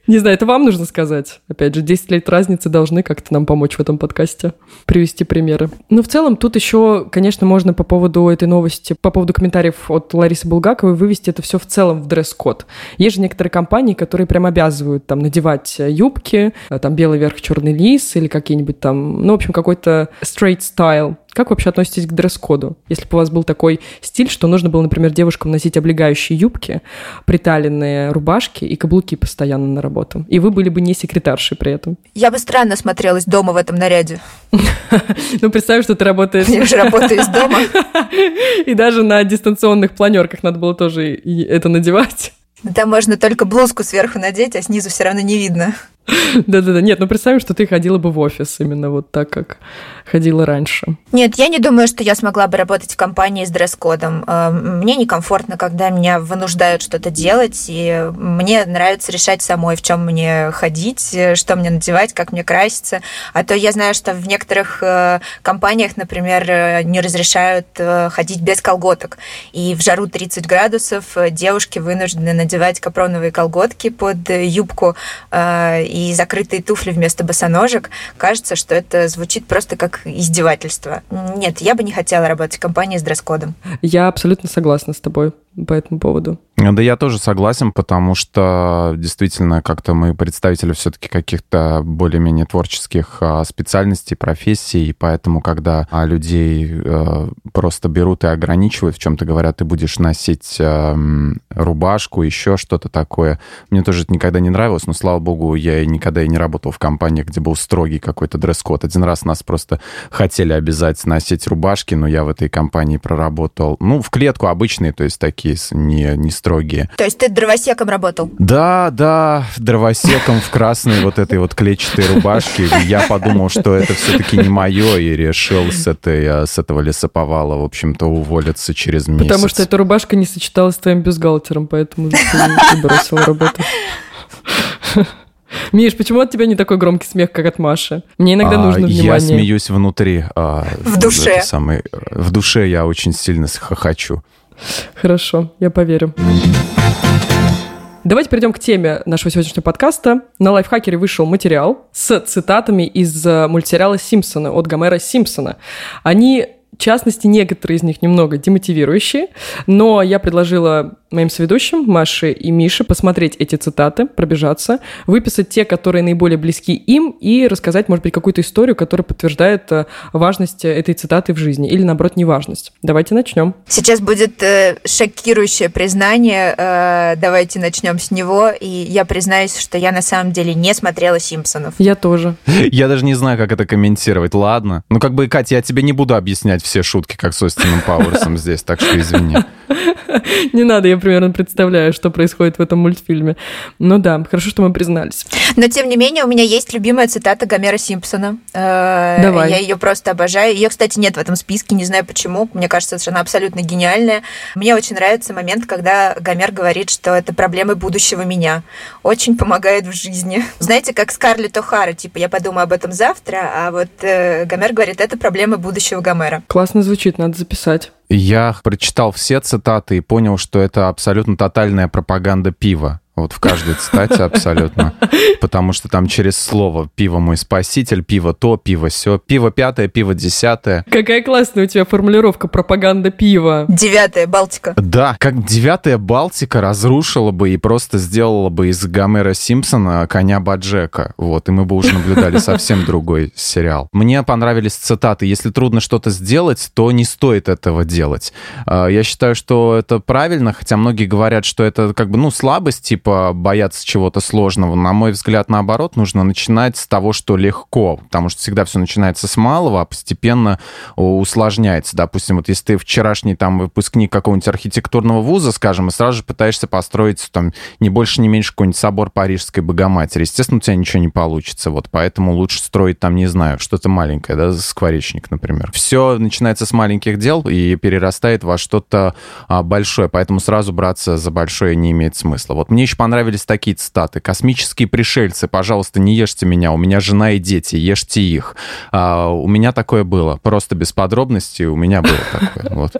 Не знаю, это вам нужно сказать. Опять же, 10 лет разницы должны как-то нам помочь в этом подкасте, привести примеры. Ну, в целом, тут еще, конечно, можно по поводу этой новости, по поводу комментариев от Ларисы Булгаковой вывести это все в целом в дресс-код. Есть же некоторые компании, которые прям обязывают там надевать юбки, э, там белый верх, черный лис или какие-нибудь там, ну, в общем, какой-то straight style как вообще относитесь к дресс-коду? Если бы у вас был такой стиль, что нужно было, например, девушкам носить облегающие юбки, приталенные рубашки и каблуки постоянно на работу, и вы были бы не секретаршей при этом. Я бы странно смотрелась дома в этом наряде. <laughs> Ну, представь, что ты работаешь... Я же работаю из дома. <laughs> И даже на дистанционных планерках надо было тоже это надевать. Там можно только блузку сверху надеть, а снизу все равно не видно. <laughs> Да-да-да. Нет, ну представим, что ты ходила бы в офис именно вот так, как ходила раньше. Нет, я не думаю, что я смогла бы работать в компании с дресс-кодом. Э, мне некомфортно, когда меня вынуждают что-то делать, и мне нравится решать самой, в чем мне ходить, что мне надевать, как мне краситься. А то я знаю, что в некоторых э, компаниях, например, э, не разрешают ходить без колготок. И в жару 30 градусов девушки вынуждены надевать капроновые колготки под юбку и закрытые туфли вместо босоножек, кажется, что это звучит просто как издевательство. Нет, я бы не хотела работать в компании с дресс-кодом. Я абсолютно согласна с тобой по этому поводу. Да я тоже согласен, потому что действительно как-то мы представители все-таки каких-то более-менее творческих а, специальностей, профессий, и поэтому, когда а, людей э, просто берут и ограничивают в чем-то, говорят, ты будешь носить эм, рубашку, еще что-то такое, мне тоже это никогда не нравилось, но, слава богу, я никогда и не работал в компании, где был строгий какой-то дресс-код. Один раз нас просто хотели обязать носить рубашки, но я в этой компании проработал, ну, в клетку обычные, то есть такие кейс, не, не строгие. То есть ты дровосеком работал? Да, да, дровосеком в красной вот этой вот клетчатой рубашке. Я подумал, что это все-таки не мое, и решил с, этой, э, с этого лесоповала, в общем-то, уволиться через месяц. Потому что эта рубашка не сочеталась с твоим бюстгальтером, поэтому ты бросил работу. Миш, почему от тебя не такой громкий смех, как от Маши? Мне иногда а, нужно внимание. Я смеюсь внутри. А, в душе. Самый, в душе я очень сильно хохочу. Хорошо, я поверю. Давайте перейдем к теме нашего сегодняшнего подкаста. На лайфхакере вышел материал с цитатами из э, мультсериала «Симпсоны» от Гомера Симпсона. Они в частности, некоторые из них немного демотивирующие, но я предложила моим соведущим, Маше и Мише, посмотреть эти цитаты, пробежаться, выписать те, которые наиболее близки им, и рассказать, может быть, какую-то историю, которая подтверждает э, важность этой цитаты в жизни, или, наоборот, неважность. Давайте начнем. Сейчас будет э, шокирующее признание. Э, давайте начнем с него. И я признаюсь, что я на самом деле не смотрела «Симпсонов». Я тоже. <laughs> Я даже не знаю, как это комментировать. Ладно. Ну, как бы, Катя, я тебе не буду объяснять все шутки, как с Остином Пауэрсом <laughs> здесь, так что извини. Не надо, я примерно представляю, что происходит в этом мультфильме. Ну да, хорошо, что мы признались. Но, тем не менее, у меня есть любимая цитата Гомера Симпсона. Э, Давай. Я ее просто обожаю. Ее, кстати, нет в этом списке, не знаю почему. Мне кажется, что она абсолютно гениальная. Мне очень нравится момент, когда Гомер говорит, что это проблемы будущего меня. Очень помогает в жизни. Знаете, как Скарлетт О'Хара, типа, я подумаю об этом завтра, а вот э, Гомер говорит, это проблемы будущего Гомера. Классно звучит, надо записать. Я прочитал все цитаты и понял, что это абсолютно тотальная пропаганда пива. Вот в каждой цитате абсолютно. <laughs> Потому что там через слово «пиво мой спаситель», «пиво то», «пиво все», «пиво пятое», «пиво десятое». Какая классная у тебя формулировка «пропаганда пива». Девятая Балтика. Да, как девятая Балтика разрушила бы и просто сделала бы из Гомера Симпсона коня Баджека. Вот, и мы бы уже наблюдали совсем <laughs> другой сериал. Мне понравились цитаты. Если трудно что-то сделать, то не стоит этого делать. А, я считаю, что это правильно, хотя многие говорят, что это как бы, ну, слабость, типа типа бояться чего-то сложного. На мой взгляд, наоборот, нужно начинать с того, что легко, потому что всегда все начинается с малого, а постепенно усложняется. Допустим, вот если ты вчерашний там выпускник какого-нибудь архитектурного вуза, скажем, и сразу же пытаешься построить там не больше, не меньше какой-нибудь собор Парижской Богоматери, естественно, у тебя ничего не получится. Вот поэтому лучше строить там, не знаю, что-то маленькое, да, скворечник, например. Все начинается с маленьких дел и перерастает во что-то а, большое, поэтому сразу браться за большое не имеет смысла. Вот мне еще очень понравились такие цитаты. «Космические пришельцы, пожалуйста, не ешьте меня, у меня жена и дети, ешьте их». А, у меня такое было, просто без подробностей у меня было такое. Вот.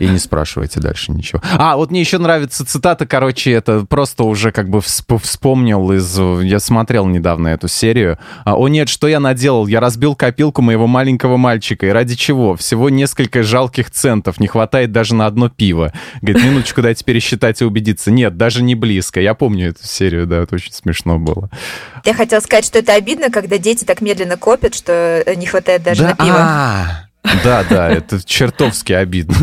И не спрашивайте дальше ничего. А, вот мне еще нравится цитата, короче, это просто уже как бы вспомнил из... Я смотрел недавно эту серию. А, «О нет, что я наделал? Я разбил копилку моего маленького мальчика. И ради чего? Всего несколько жалких центов. Не хватает даже на одно пиво». Говорит, минуточку дайте пересчитать и убедиться. Нет, даже не близко. Я помню эту серию, да, это очень смешно было. Я хотела сказать, что это обидно, когда дети так медленно копят, что не хватает даже да? на пиво. А, да, да, это чертовски обидно.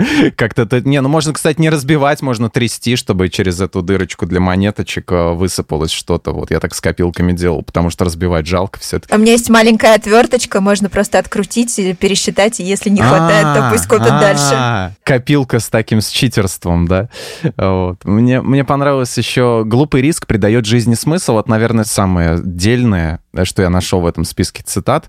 <laughs> Как-то это... Не, ну можно, кстати, не разбивать, можно трясти, чтобы через эту дырочку для монеточек э, высыпалось что-то. Вот я так с копилками делал, потому что разбивать жалко все-таки. А у меня есть маленькая отверточка, можно просто открутить и пересчитать, и если не хватает, то пусть копят дальше. <laughs> Копилка с таким с читерством, да. Вот. Мне, мне понравилось еще «Глупый риск придает жизни смысл». Вот, наверное, самое дельное, что я нашел в этом списке цитат.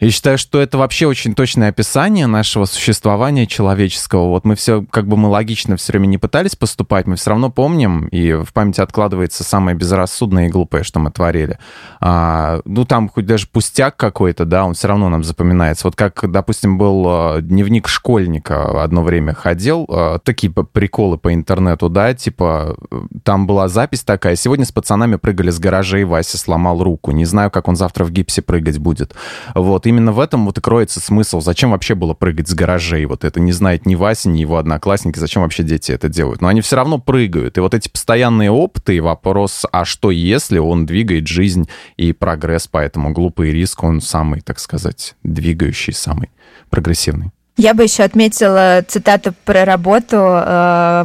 Я считаю, что это вообще очень точное описание нашего существования человеческого. Вот мы все, как бы мы логично все время не пытались поступать, мы все равно помним, и в памяти откладывается самое безрассудное и глупое, что мы творили. А, ну, там хоть даже пустяк какой-то, да, он все равно нам запоминается. Вот как, допустим, был а, дневник школьника одно время ходил, а, такие приколы по интернету, да, типа, там была запись такая, сегодня с пацанами прыгали с гаражей, Вася сломал руку, не знаю, как он завтра в гипсе прыгать будет. Вот, именно в этом вот и кроется смысл. Зачем вообще было прыгать с гаражей? Вот это не знает ни Вася, ни его одноклассники. Зачем вообще дети это делают? Но они все равно прыгают. И вот эти постоянные опыты и вопрос, а что если он двигает жизнь и прогресс, поэтому глупый риск, он самый, так сказать, двигающий, самый прогрессивный. Я бы еще отметила цитату про работу э,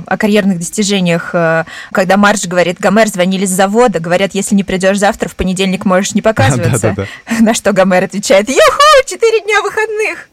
о карьерных достижениях, э, когда Марш говорит, Гомер звонили с завода, говорят, если не придешь завтра, в понедельник можешь не показываться. <laughs> На что Гомер отвечает, юху, четыре дня выходных.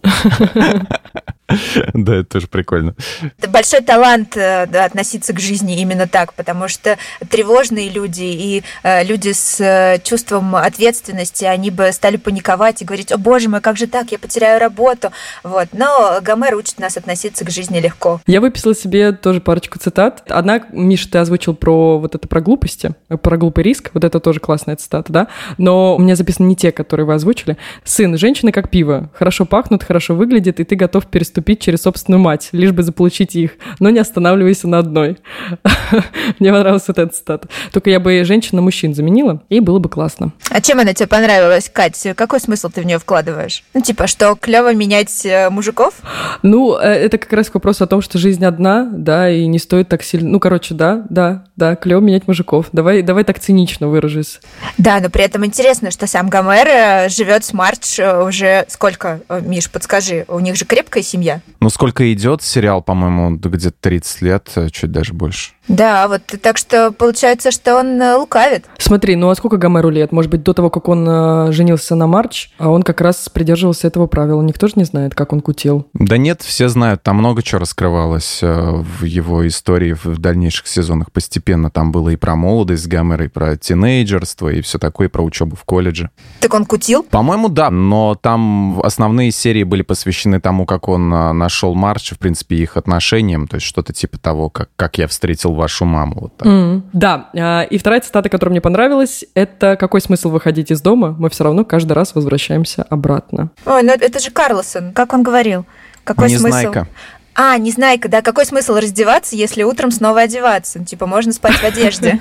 <laughs> <laughs> Да, это тоже прикольно. Это большой талант э, да, относиться к жизни именно так, потому что тревожные люди и э, люди с э, чувством ответственности, они бы стали паниковать и говорить, о боже мой, как же так, я потеряю работу. Вот. Но Гомер учит нас относиться к жизни легко. Я выписала себе тоже парочку цитат. Одна, Миша, ты озвучил про вот это про глупости, про глупый риск. Вот это тоже классная цитата, да? Но у меня записаны не те, которые вы озвучили. Сын, женщины как пиво. Хорошо пахнут, хорошо выглядят, и ты готов переступить переступить через собственную мать, лишь бы заполучить их, но не останавливайся на одной. <laughs> Мне понравилась вот эта цитата. Только я бы женщин на мужчин заменила, и было бы классно. А чем она тебе понравилась, Катя? Какой смысл ты в нее вкладываешь? Ну, типа, что клево менять э, мужиков? Ну, э, это как раз вопрос о том, что жизнь одна, да, и не стоит так сильно... Ну, короче, да, да, да, клево менять мужиков. Давай, давай так цинично выражусь. Да, но при этом интересно, что сам Гомер э, живет с Мардж уже сколько, Миш, подскажи, у них же крепкая семья семья. Ну, сколько идет сериал, по-моему, где-то 30 лет, э, чуть даже больше. Да, вот так что получается, что он э, лукавит. Смотри, ну а сколько Гомеру лет? Может быть, до того, как он э, женился на Марч, а он как раз придерживался этого правила. Никто же не знает, как он кутил. Да нет, все знают. Там много чего раскрывалось э, в его истории в дальнейших сезонах постепенно. Там было и про молодость Гомера, и про тинейджерство, и все такое, и про учебу в колледже. Так он кутил? По-моему, да, но там основные серии были посвящены тому, как он нашел Марч, в принципе, их отношениям, то есть что-то типа того, как, как я встретил вашу маму. Вот так. Mm, да, а, и вторая цитата, которая мне понравилась, это «Какой смысл выходить из дома? Мы все равно каждый раз возвращаемся обратно». Ой, ну это же Карлосон, как он говорил? Какой Незнайка. смысл? А, незнайка, да. Какой смысл раздеваться, если утром снова одеваться? Ну, типа, можно спать в одежде.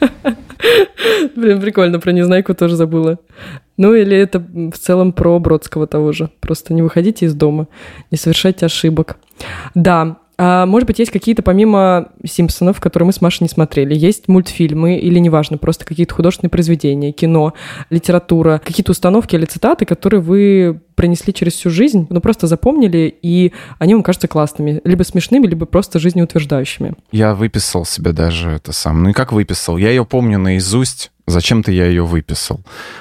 <laughs> Блин, прикольно, про Незнайку тоже забыла. Ну, или это в целом про Бродского того же. Просто не выходите из дома, не совершайте ошибок. Да, а, может быть, есть какие-то, помимо «Симпсонов», которые мы с Машей не смотрели, есть мультфильмы или, неважно, просто какие-то художественные произведения, кино, литература, какие-то установки или цитаты, которые вы пронесли через всю жизнь, но просто запомнили, и они вам кажутся классными, либо смешными, либо просто жизнеутверждающими. Я выписал себе даже это сам. Ну и как выписал? Я ее помню наизусть, Зачем-то я ее выписал.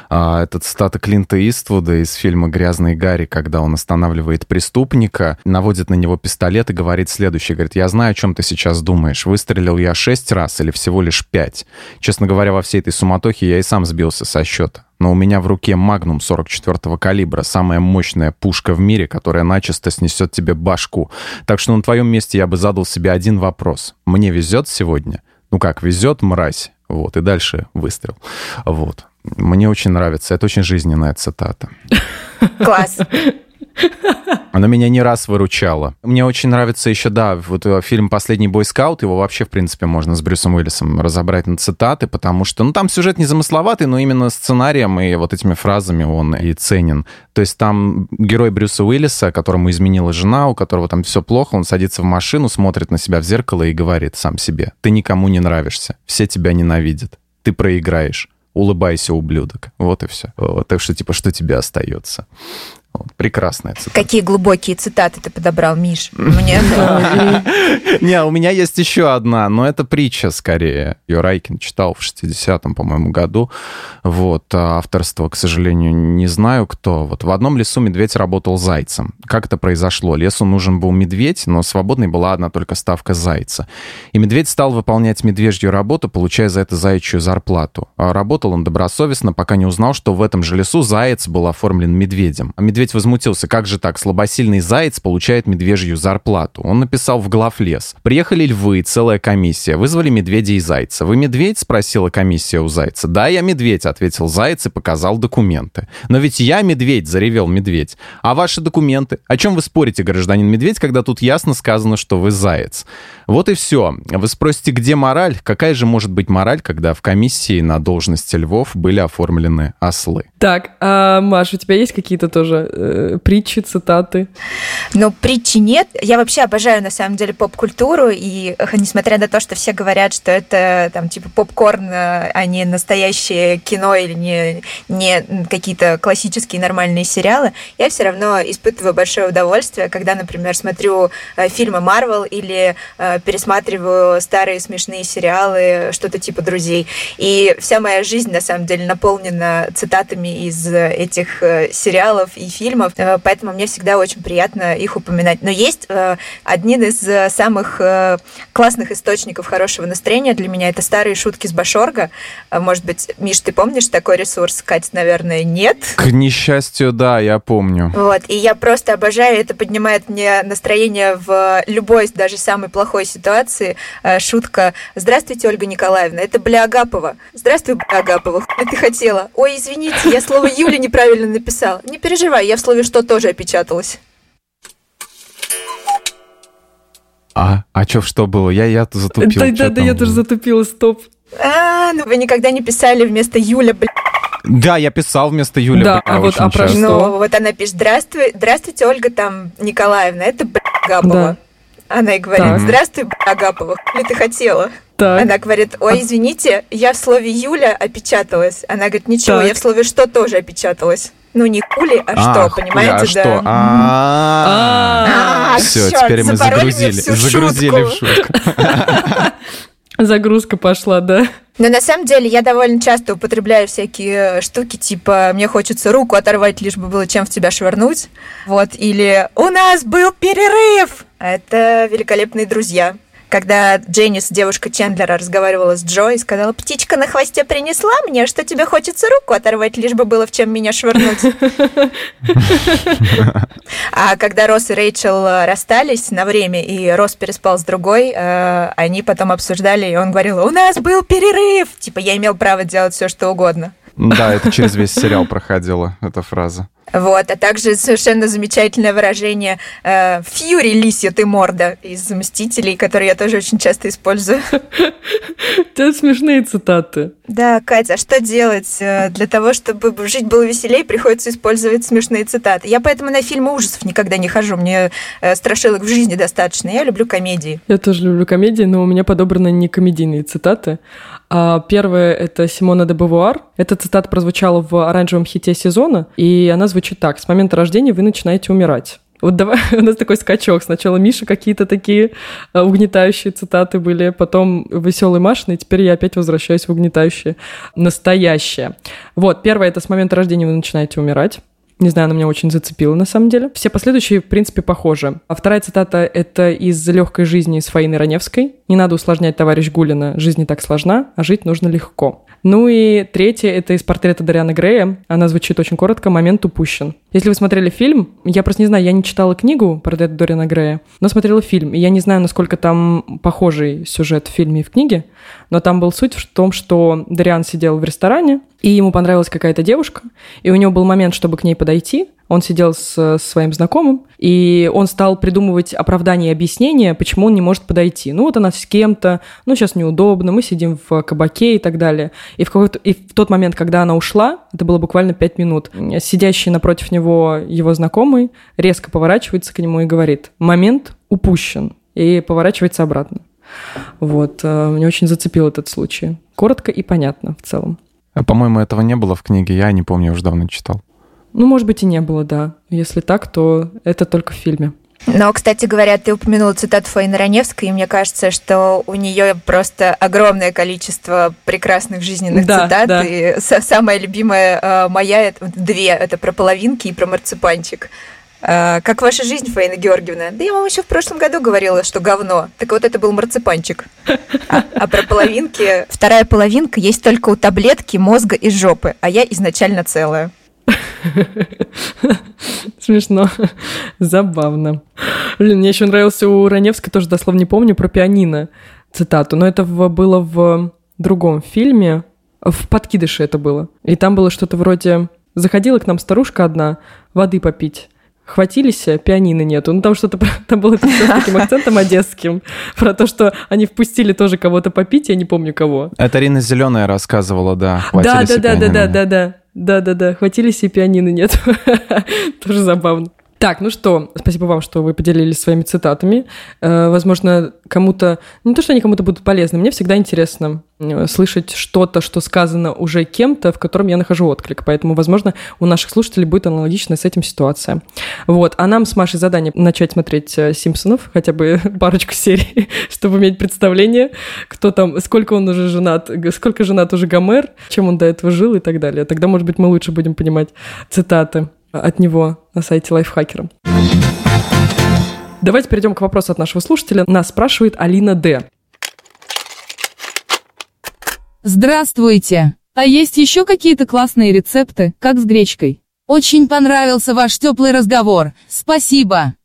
А, это цитата Клинта Иствуда из фильма «Грязный Гарри», когда он останавливает преступника, наводит на него пистолет и говорит следующее. Говорит, я знаю, о чем ты сейчас думаешь. Выстрелил я шесть раз или всего лишь пять? Честно говоря, во всей этой суматохе я и сам сбился со счета. Но у меня в руке Магнум 44-го калибра, самая мощная пушка в мире, которая начисто снесет тебе башку. Так что на твоем месте я бы задал себе один вопрос. Мне везет сегодня? Ну как, везет мразь. Вот, и дальше выстрел. Вот. Мне очень нравится. Это очень жизненная цитата. Класс. Она меня не раз выручала. Мне очень нравится еще, да, вот э, фильм «Последний бойскаут», его вообще, в принципе, можно с Брюсом Уиллисом разобрать на цитаты, потому что, ну, там сюжет не замысловатый, но именно сценарием и вот этими фразами он и ценен. То есть там герой Брюса Уиллиса, которому изменила жена, у которого там все плохо, он садится в машину, смотрит на себя в зеркало и говорит сам себе, ты никому не нравишься, все тебя ненавидят, ты проиграешь улыбайся, ублюдок. Вот и все. Вот, так что, типа, что тебе остается? Прекрасная цитата. Какие глубокие цитаты ты подобрал, Миш? Мне <laughs> Не, у меня есть еще одна, но это притча скорее. Ее Райкин читал в 60-м, по-моему, году. Вот, а авторство, к сожалению, не знаю кто. Вот в одном лесу медведь работал зайцем. Как это произошло? Лесу нужен был медведь, но свободной была одна только ставка зайца. И медведь стал выполнять медвежью работу, получая за это заячью зарплату. А работал он добросовестно, пока не узнал, что в этом же лесу заяц был оформлен медведем. А медведь возмутился, как же так, слабосильный заяц получает медвежью зарплату. Он написал в главлес. Приехали львы, целая комиссия, вызвали медведя и зайца. «Вы медведь?» — спросила комиссия у зайца. «Да, я медведь», — ответил заяц и показал документы. «Но ведь я медведь», — заревел медведь. «А ваши документы? О чем вы спорите, гражданин медведь, когда тут ясно сказано, что вы заяц?» Вот и все. Вы спросите, где мораль? Какая же может быть мораль, когда в комиссии на должности львов были оформлены ослы? Так, а, Маша, у тебя есть какие-то тоже э, притчи, цитаты? Ну, притчи нет. Я вообще обожаю, на самом деле, поп-культуру, и э, несмотря на то, что все говорят, что это, там, типа, попкорн, э, а не настоящее кино или не, не какие-то классические нормальные сериалы, я все равно испытываю большое удовольствие, когда, например, смотрю э, фильмы Марвел или пересматриваю старые смешные сериалы, что-то типа «Друзей». И вся моя жизнь, на самом деле, наполнена цитатами из этих э, сериалов и фильмов, э, поэтому мне всегда очень приятно их упоминать. Но есть э, один из самых классных источников хорошего настроения для меня — это старые шутки с Башорга. Может быть, Миш, ты помнишь такой ресурс? Катя, наверное, нет. К несчастью, да, я помню. Вот, и я просто обожаю, это поднимает мне настроение в любой, даже самый плохой ситуации э, шутка «Здравствуйте, Ольга Николаевна, это бля Агапова». «Здравствуй, бля Агапова, что ты хотела?» «Ой, извините, я слово Юля неправильно написал». «Не переживай, я в слове «что» тоже опечаталась». А, а что, что было? Я, я затупил. Да, да, да, я тоже затупила, стоп. А, ну вы никогда не писали вместо Юля, бля. Да, я писал вместо Юли. Да, а вот а про что? Ну, вот она пишет, здравствуй, здравствуйте, Ольга там Николаевна, это бля Габова. Да. Она ей говорит, так. здравствуй, Агапова, что ты хотела? Так. Она говорит, ой, извините, я в слове Юля опечаталась. Она говорит, ничего, так. я в слове что тоже опечаталась. Ну, не хули, а, а что, понимаете, а да? Что? А, все, теперь мы загрузили, загрузили в шутку. <laughs> Загрузка пошла, да. Но на самом деле я довольно часто употребляю всякие штуки, типа мне хочется руку оторвать, лишь бы было чем в тебя швырнуть. Вот, или у нас был перерыв. Это великолепные друзья когда Дженнис, девушка Чендлера, разговаривала с Джо и сказала, птичка на хвосте принесла мне, что тебе хочется руку оторвать, лишь бы было в чем меня швырнуть. А когда Росс и Рэйчел расстались на время, и Росс переспал с другой, э, они потом обсуждали, и он говорил, у нас был перерыв! Типа, я имел право делать все, что угодно. Да, это через весь сериал проходила эта фраза. Вот, а также совершенно замечательное выражение э, «Фьюри, лисья ты морда» из «Мстителей», которые я тоже очень часто использую. <laughs> Это смешные цитаты. Да, Катя, а что делать? Э, для того, чтобы жить было веселее, приходится использовать смешные цитаты. Я поэтому на фильмы ужасов никогда не хожу. Мне э, страшилок в жизни достаточно. Я люблю комедии. Я тоже люблю комедии, но у меня подобраны не комедийные цитаты. А первое — это Симона де Бавуар. Эта цитата прозвучала в оранжевом хите сезона, и она звучит так. «С момента рождения вы начинаете умирать». Вот давай, <laughs> у нас такой скачок. Сначала Миша какие-то такие э, угнетающие цитаты были, потом веселый Машин, и теперь я опять возвращаюсь в угнетающие настоящее. Вот, первое — это «С момента рождения вы начинаете умирать». Не знаю, она меня очень зацепила на самом деле. Все последующие, в принципе, похожи. А вторая цитата — это из «Легкой жизни» с Фаины Раневской. «Не надо усложнять, товарищ Гулина. Жизнь не так сложна, а жить нужно легко». Ну и третье — это из портрета Дариана Грея. Она звучит очень коротко «Момент упущен». Если вы смотрели фильм, я просто не знаю, я не читала книгу «Портрет Дориана Грея», но смотрела фильм. И я не знаю, насколько там похожий сюжет в фильме и в книге, но там был суть в том, что Дариан сидел в ресторане, и ему понравилась какая-то девушка, и у него был момент, чтобы к ней подойти. Он сидел с своим знакомым, и он стал придумывать оправдания и объяснения, почему он не может подойти. Ну вот она с кем-то, ну сейчас неудобно, мы сидим в кабаке и так далее. И в, какой-то, и в тот момент, когда она ушла, это было буквально пять минут, сидящий напротив него его знакомый резко поворачивается к нему и говорит «момент упущен», и поворачивается обратно. Вот, э, мне очень зацепил этот случай. Коротко и понятно в целом. А, по-моему, этого не было в книге, я не помню, уже давно читал. Ну, может быть, и не было, да. Если так, то это только в фильме. Но, кстати говоря, ты упомянула цитату Фаины Раневской, и мне кажется, что у нее просто огромное количество прекрасных жизненных да, цитат. Да. И самая любимая э, моя это две это про половинки и про марципанчик. А, как ваша жизнь, Фаина Георгиевна? Да я вам еще в прошлом году говорила, что говно. Так вот это был марципанчик. А, а про половинки... Вторая половинка есть только у таблетки, мозга и жопы, а я изначально целая. Смешно. Забавно. Блин, мне еще нравился у Раневской, тоже дословно не помню, про пианино цитату, но это было в другом фильме, в «Подкидыше» это было. И там было что-то вроде «Заходила к нам старушка одна воды попить, хватились, э, пианино нету. Ну, там что-то там было с таким <laughs> акцентом одесским, про то, что они впустили тоже кого-то попить, я не помню кого. Это Рина Зеленая рассказывала, да. Да, да, да, да, да, да, да. Да, да, да, хватились и пианино нет. <laughs> Тоже забавно. Так, ну что, спасибо вам, что вы поделились своими цитатами. Э, возможно, кому-то... Ну, не то, что они кому-то будут полезны, мне всегда интересно, слышать что-то, что сказано уже кем-то, в котором я нахожу отклик. Поэтому, возможно, у наших слушателей будет аналогичная с этим ситуация. Вот. А нам с Машей задание начать смотреть э, «Симпсонов», хотя бы <laughs> парочку серий, <laughs> чтобы иметь представление, кто там, сколько он уже женат, сколько женат уже Гомер, чем он до этого жил и так далее. Тогда, может быть, мы лучше будем понимать цитаты от него на сайте Лайфхакера. Давайте перейдем к вопросу от нашего слушателя. Нас спрашивает Алина Д. Здравствуйте! А есть еще какие-то классные рецепты, как с гречкой? Очень понравился ваш теплый разговор. Спасибо!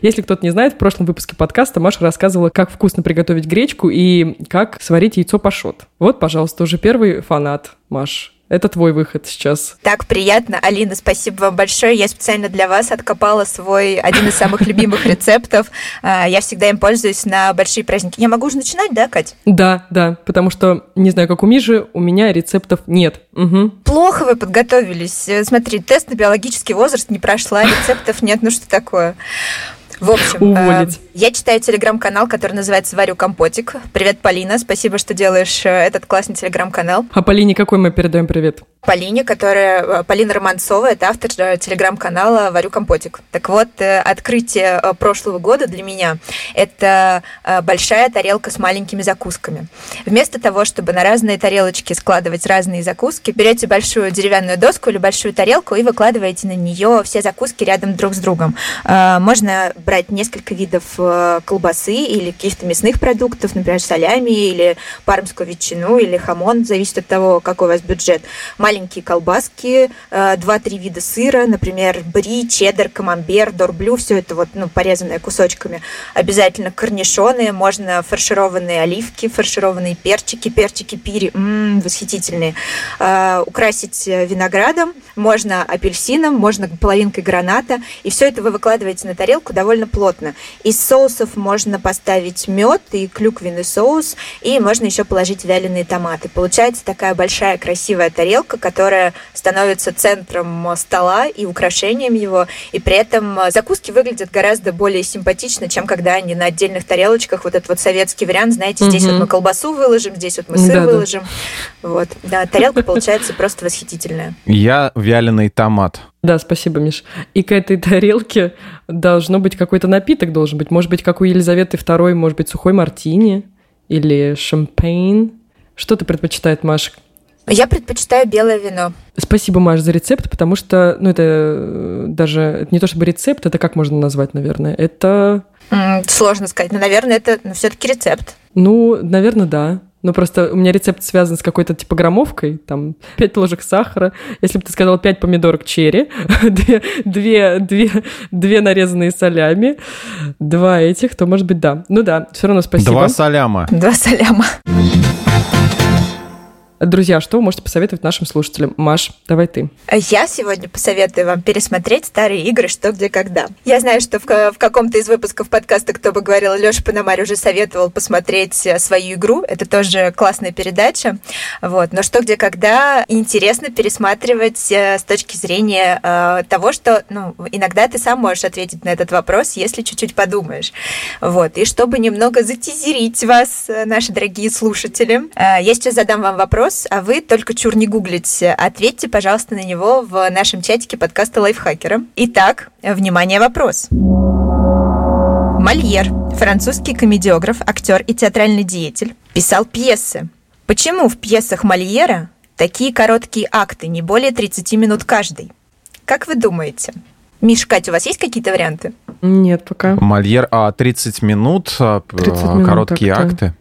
Если кто-то не знает, в прошлом выпуске подкаста Маша рассказывала, как вкусно приготовить гречку и как сварить яйцо пашот. Вот, пожалуйста, уже первый фанат, Маш. Это твой выход сейчас. Так приятно. Алина, спасибо вам большое. Я специально для вас откопала свой один из самых любимых <laughs> рецептов. А, я всегда им пользуюсь на большие праздники. Я могу уже начинать, да, Кать? Да, да, потому что, не знаю, как у Миши, у меня рецептов нет. Угу. Плохо вы подготовились. Смотри, тест на биологический возраст не прошла, рецептов нет. Ну что такое? В общем, Уволить. Э, я читаю телеграм-канал, который называется «Варю компотик». Привет, Полина, спасибо, что делаешь э, этот классный телеграм-канал. А Полине какой мы передаем привет? Полине, которая... Э, Полина Романцова, это автор э, телеграм-канала «Варю компотик». Так вот, открытие прошлого года для меня – это большая тарелка с маленькими закусками. Вместо того, чтобы на разные тарелочки складывать разные закуски, берете большую деревянную доску или большую тарелку и выкладываете на нее все закуски рядом друг с другом. Можно брать несколько видов э, колбасы или каких-то мясных продуктов, например, солями или пармскую ветчину или хамон, зависит от того, какой у вас бюджет. Маленькие колбаски, э, два-три вида сыра, например, бри, чеддер, камамбер, дорблю, все это вот, ну, порезанное кусочками. Обязательно корнишоны, можно фаршированные оливки, фаршированные перчики, перчики пири, м-м, восхитительные. Э, украсить виноградом, можно апельсином, можно половинкой граната, и все это вы выкладываете на тарелку довольно плотно. Из соусов можно поставить мед и клюквенный соус, и можно еще положить вяленые томаты. Получается такая большая красивая тарелка, которая становится центром стола и украшением его, и при этом закуски выглядят гораздо более симпатично, чем когда они на отдельных тарелочках. Вот этот вот советский вариант, знаете, здесь угу. вот мы колбасу выложим, здесь вот мы сыр да, выложим. Да. Вот, да, тарелка получается просто восхитительная. Я вяленый томат. Да, спасибо, Миш. И к этой тарелке должно быть какой-то напиток должен быть. Может быть, как у Елизаветы II, может быть, сухой мартини или шампейн. Что ты предпочитает, Маш? Я предпочитаю белое вино. Спасибо, Маш, за рецепт, потому что, ну, это э, даже это не то чтобы рецепт, это как можно назвать, наверное? Это... Сложно сказать, но, наверное, это ну, все-таки рецепт. Ну, наверное, да. Ну, просто у меня рецепт связан с какой-то типограммовкой, там, <laughs> 5 ложек сахара. Если бы ты сказал 5 помидорок черри, 2, 2, 2, 2 нарезанные солями, 2 этих, то, может быть, да. Ну да, все равно спасибо. Два соляма. Два соляма. Друзья, что вы можете посоветовать нашим слушателям? Маш, давай ты. Я сегодня посоветую вам пересмотреть старые игры «Что, где, когда». Я знаю, что в, в каком-то из выпусков подкаста «Кто бы говорил» Леша Пономарь уже советовал посмотреть э, свою игру. Это тоже классная передача. Вот. Но «Что, где, когда» интересно пересматривать э, с точки зрения э, того, что ну, иногда ты сам можешь ответить на этот вопрос, если чуть-чуть подумаешь. Вот. И чтобы немного затизерить вас, э, наши дорогие слушатели, э, я сейчас задам вам вопрос, вопрос, а вы только чур не гуглите. Ответьте, пожалуйста, на него в нашем чатике подкаста Лайфхакера. Итак, внимание, вопрос. Мольер, французский комедиограф, актер и театральный деятель, писал пьесы. Почему в пьесах Мольера такие короткие акты, не более 30 минут каждый? Как вы думаете? Миша, Катя, у вас есть какие-то варианты? Нет, пока. Мольер, а 30 минут, 30 а, минут короткие акты?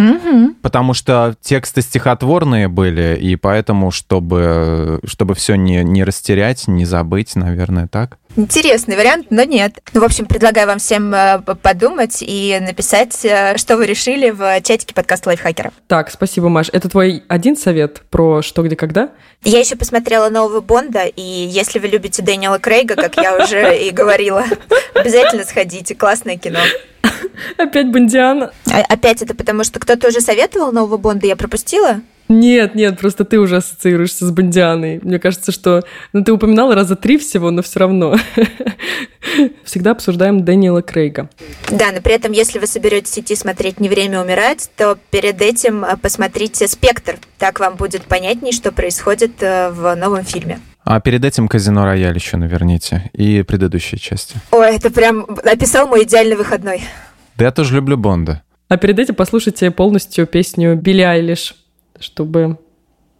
Угу. Потому что тексты стихотворные были, и поэтому, чтобы, чтобы все не, не растерять, не забыть, наверное, так. Интересный вариант, но нет. Ну, в общем, предлагаю вам всем э, подумать и написать, э, что вы решили в чатике подкаста Лайфхакера. Так, спасибо, Маш. Это твой один совет про что, где, когда? Я еще посмотрела нового Бонда, и если вы любите Дэниела Крейга, как я уже и говорила, обязательно сходите. Классное кино. Опять Бондиана. А, опять это потому, что кто-то уже советовал нового Бонда, я пропустила? Нет, нет, просто ты уже ассоциируешься с Бондианой. Мне кажется, что... Ну, ты упоминала раза три всего, но все равно. <laughs> Всегда обсуждаем Дэниела Крейга. Да, но при этом, если вы соберетесь идти смотреть «Не время умирать», то перед этим э, посмотрите «Спектр». Так вам будет понятней, что происходит э, в новом фильме. А перед этим «Казино Рояль» еще наверните. И предыдущие части. Ой, это прям описал мой идеальный выходной. Да я тоже люблю Бонда. А перед этим послушайте полностью песню Билли Айлиш чтобы...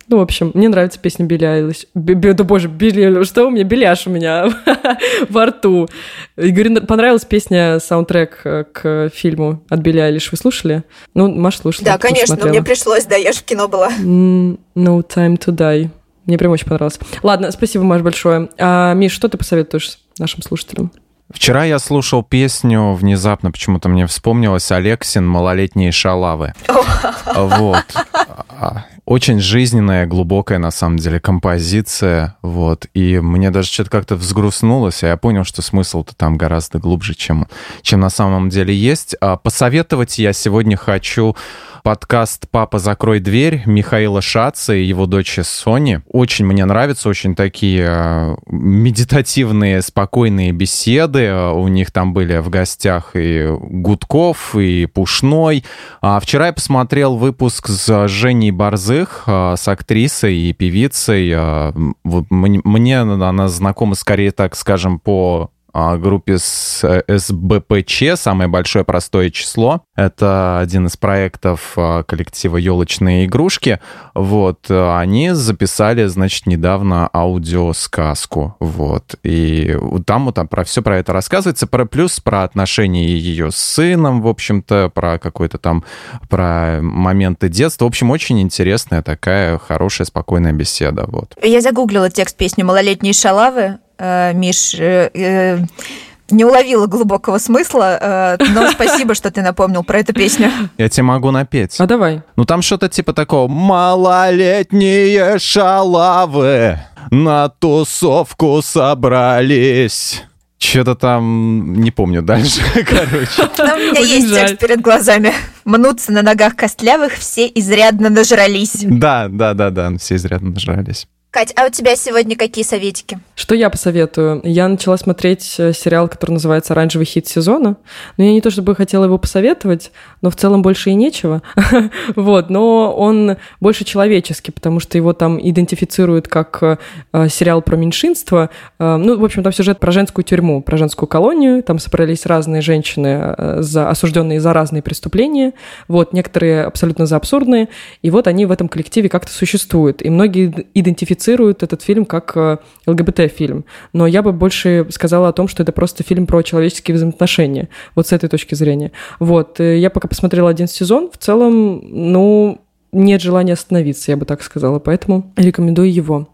Ну, в общем, мне нравится песня Билли Айлиш. Да боже, Билли... Что у меня? Беляш у меня <laughs> во рту. И говорю, понравилась песня, саундтрек э, к фильму от Билли Айлиш. Вы слушали? Ну, Маш слушала. Да, конечно, но мне пришлось, да, я же в кино была. No Time to Die. Мне прям очень понравилось. Ладно, спасибо, Маш, большое. А, Миш, что ты посоветуешь нашим слушателям? Вчера я слушал песню, внезапно почему-то мне вспомнилась Алексин «Малолетние шалавы». Вот. А, очень жизненная, глубокая, на самом деле, композиция, вот, и мне даже что-то как-то взгрустнулось, а я понял, что смысл-то там гораздо глубже, чем, чем на самом деле есть. А посоветовать я сегодня хочу подкаст «Папа, закрой дверь» Михаила Шаца и его дочери Сони. Очень мне нравятся, очень такие э, медитативные, спокойные беседы. У них там были в гостях и Гудков, и Пушной. А вчера я посмотрел выпуск с Женей Борзых, э, с актрисой и певицей. Э, мне она знакома скорее, так скажем, по группе с СБПЧ «Самое большое простое число». Это один из проектов а, коллектива «Елочные игрушки». Вот, они записали, значит, недавно аудиосказку. Вот, и там вот там про все про это рассказывается, про плюс про отношения ее с сыном, в общем-то, про какой-то там, про моменты детства. В общем, очень интересная такая хорошая, спокойная беседа. Вот. Я загуглила текст песни «Малолетние шалавы», Э, Миш, э, э, не уловила глубокого смысла, но <laughs> спасибо, что ты напомнил про эту песню. Я тебе могу напеть. А давай. Ну там что-то типа такого «Малолетние шалавы на тусовку собрались». Что-то там, не помню дальше, <laughs> короче. у меня есть текст перед глазами. Мнутся на ногах костлявых, все изрядно нажрались. Да, да, да, да, все изрядно нажрались. Кать, а у тебя сегодня какие советики? Что я посоветую? Я начала смотреть э, сериал, который называется «Оранжевый хит сезона». Но я не то чтобы хотела его посоветовать, но в целом больше и нечего. <laughs> вот, но он больше человеческий, потому что его там идентифицируют как э, сериал про меньшинство. Э, ну, в общем, там сюжет про женскую тюрьму, про женскую колонию. Там собрались разные женщины, э, за, осужденные за разные преступления. Вот, некоторые абсолютно за абсурдные. И вот они в этом коллективе как-то существуют. И многие идентифицируют идентифицируют этот фильм как э, ЛГБТ-фильм. Но я бы больше сказала о том, что это просто фильм про человеческие взаимоотношения. Вот с этой точки зрения. Вот. Э, я пока посмотрела один сезон. В целом, ну, нет желания остановиться, я бы так сказала. Поэтому рекомендую его.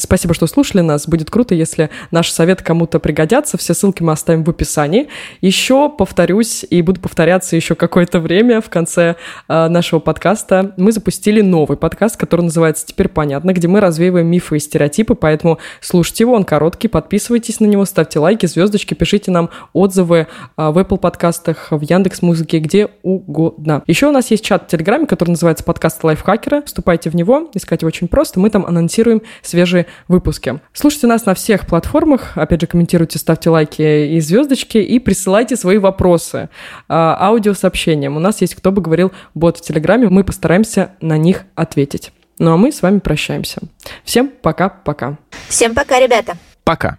Спасибо, что слушали нас. Будет круто, если наш совет кому-то пригодятся. Все ссылки мы оставим в описании. Еще повторюсь и буду повторяться еще какое-то время в конце э, нашего подкаста. Мы запустили новый подкаст, который называется «Теперь понятно», где мы развеиваем мифы и стереотипы, поэтому слушайте его, он короткий, подписывайтесь на него, ставьте лайки, звездочки, пишите нам отзывы э, в Apple подкастах, в Яндекс Музыке, где угодно. Еще у нас есть чат в Телеграме, который называется «Подкаст лайфхакера». Вступайте в него, искать его очень просто. Мы там анонсируем свежие выпуске. Слушайте нас на всех платформах. Опять же, комментируйте, ставьте лайки и звездочки и присылайте свои вопросы а, аудиосообщением. У нас есть, кто бы говорил, бот в Телеграме. Мы постараемся на них ответить. Ну а мы с вами прощаемся. Всем пока-пока. Всем пока, ребята. Пока.